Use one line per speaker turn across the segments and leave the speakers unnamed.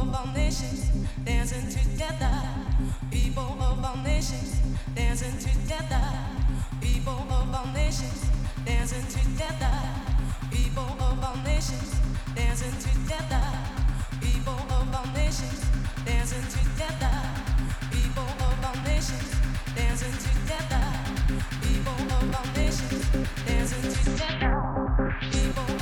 of all nations
dancing together. People of all nations dancing together. People of all nations dancing together. People of all nations dancing together. People of all nations dancing together. People of all nations dancing together. People of all nations dancing together. People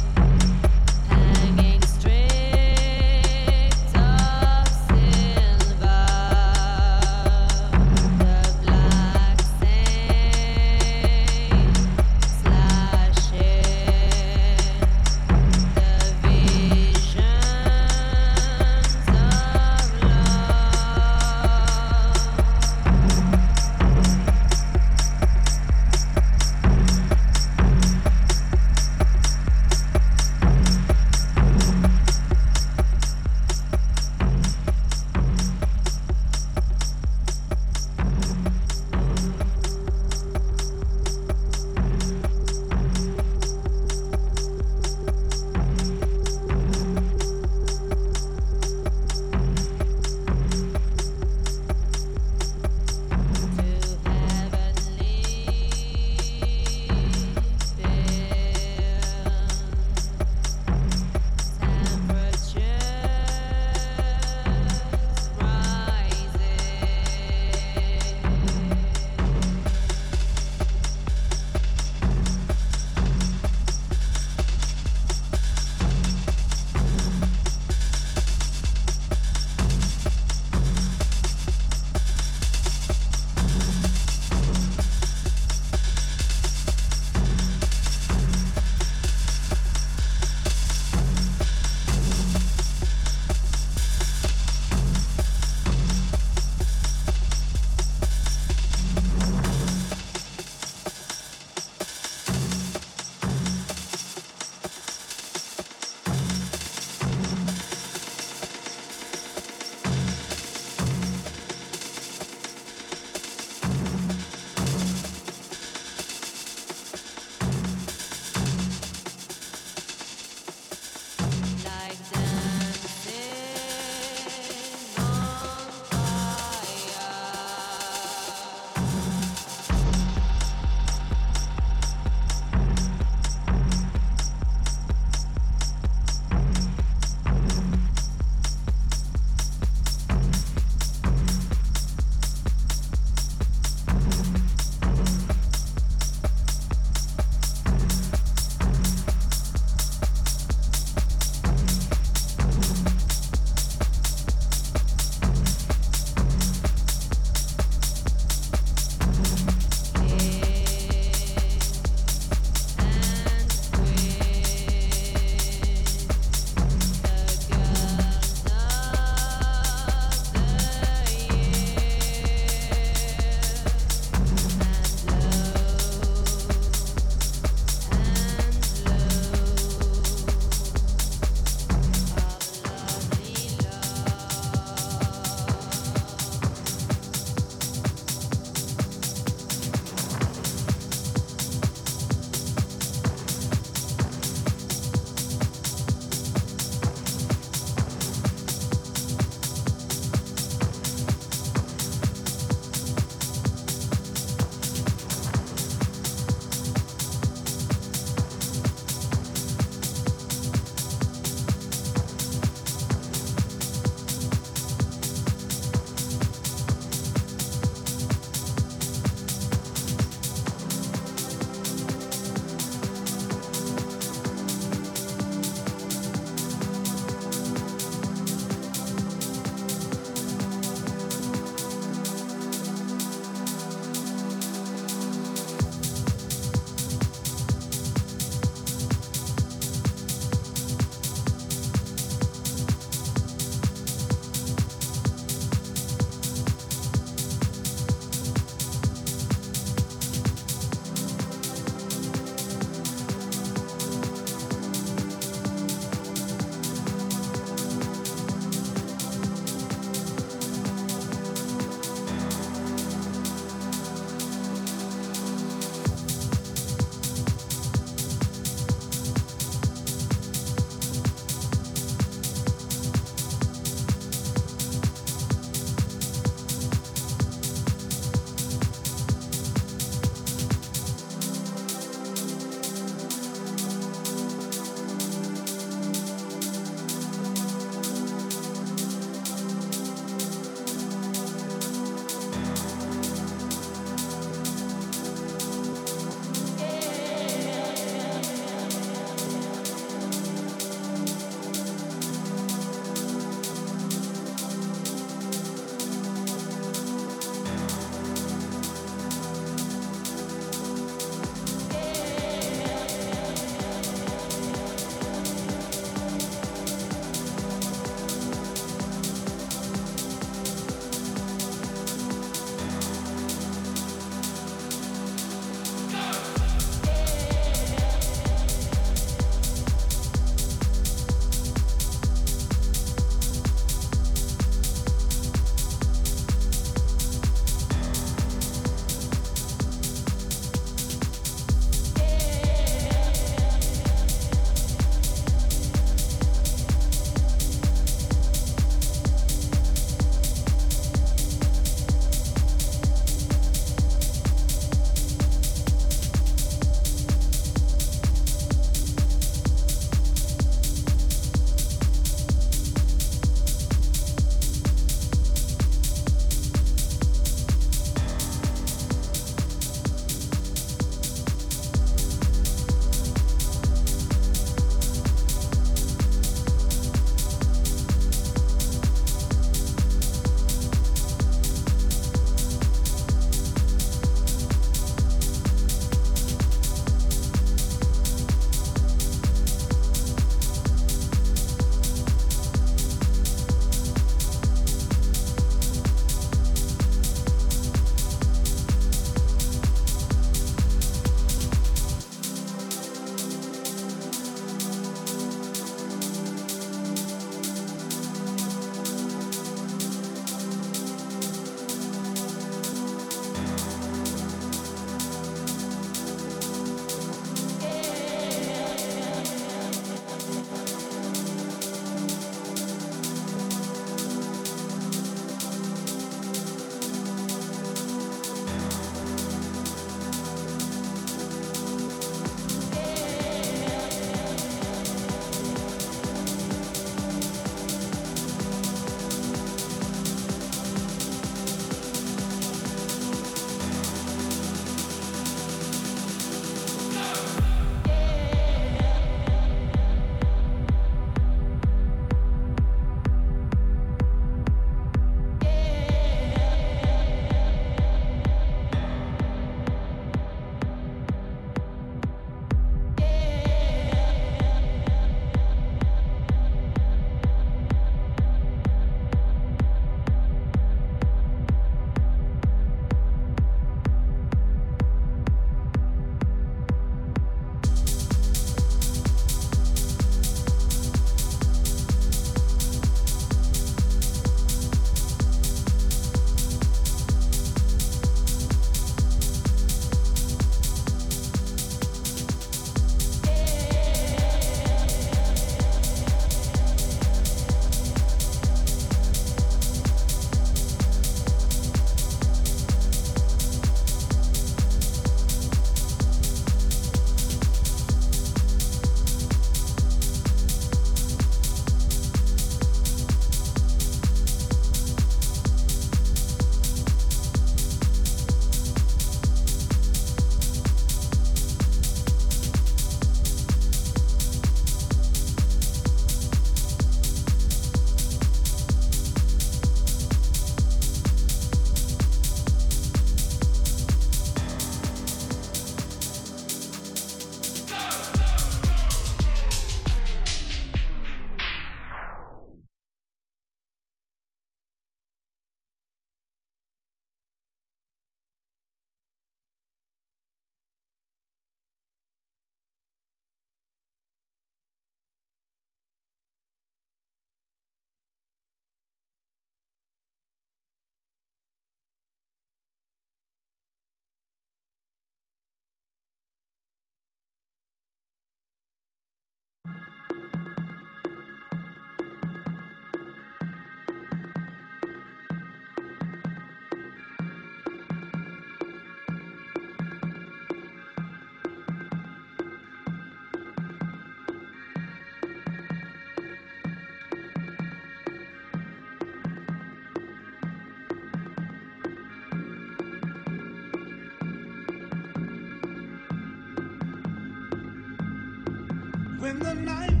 the night.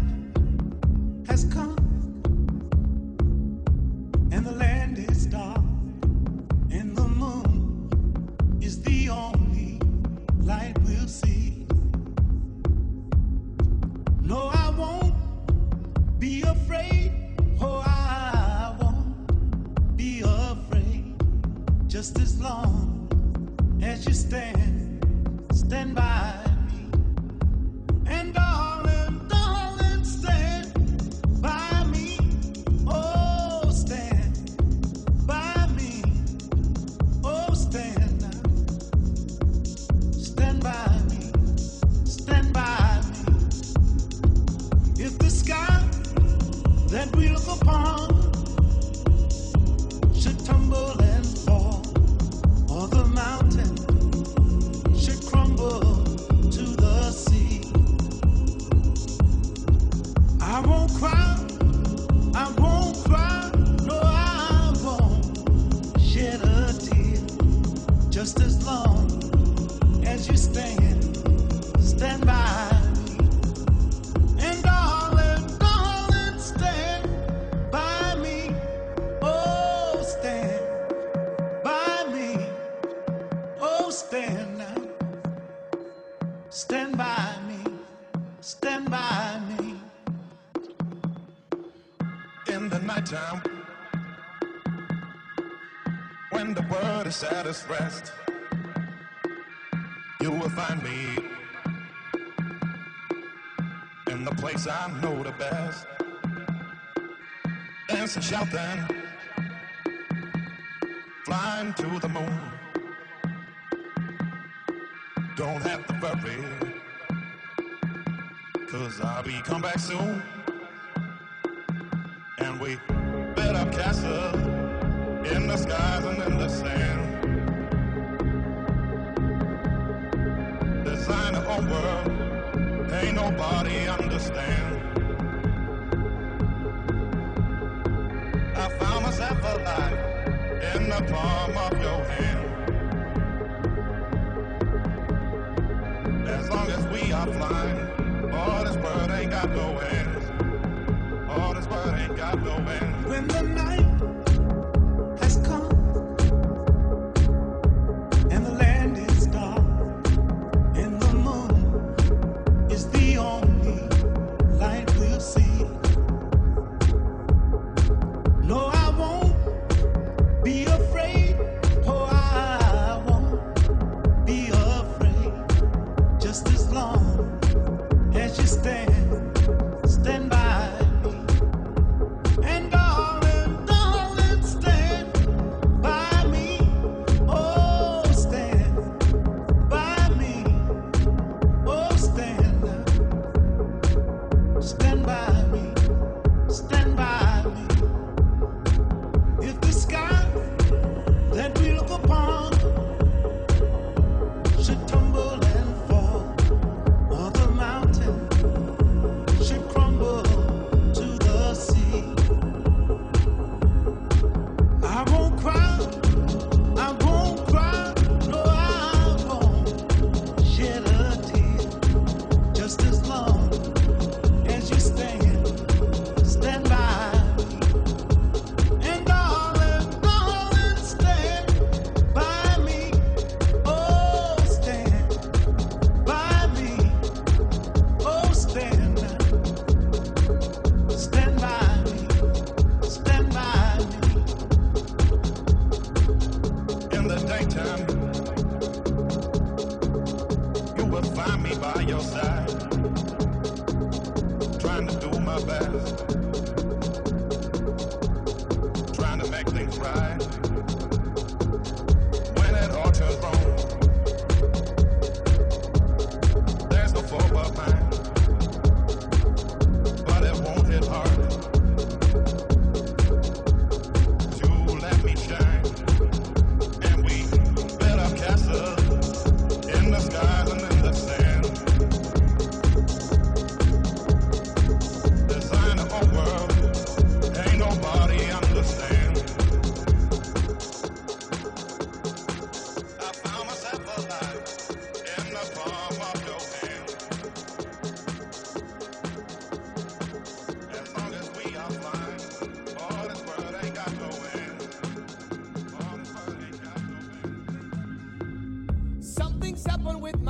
Rest, you will find me in the place I know the best. Dancing, shouting, flying to the moon. Don't have to worry, cause I'll be come back soon. And we build up castles in the skies
happened with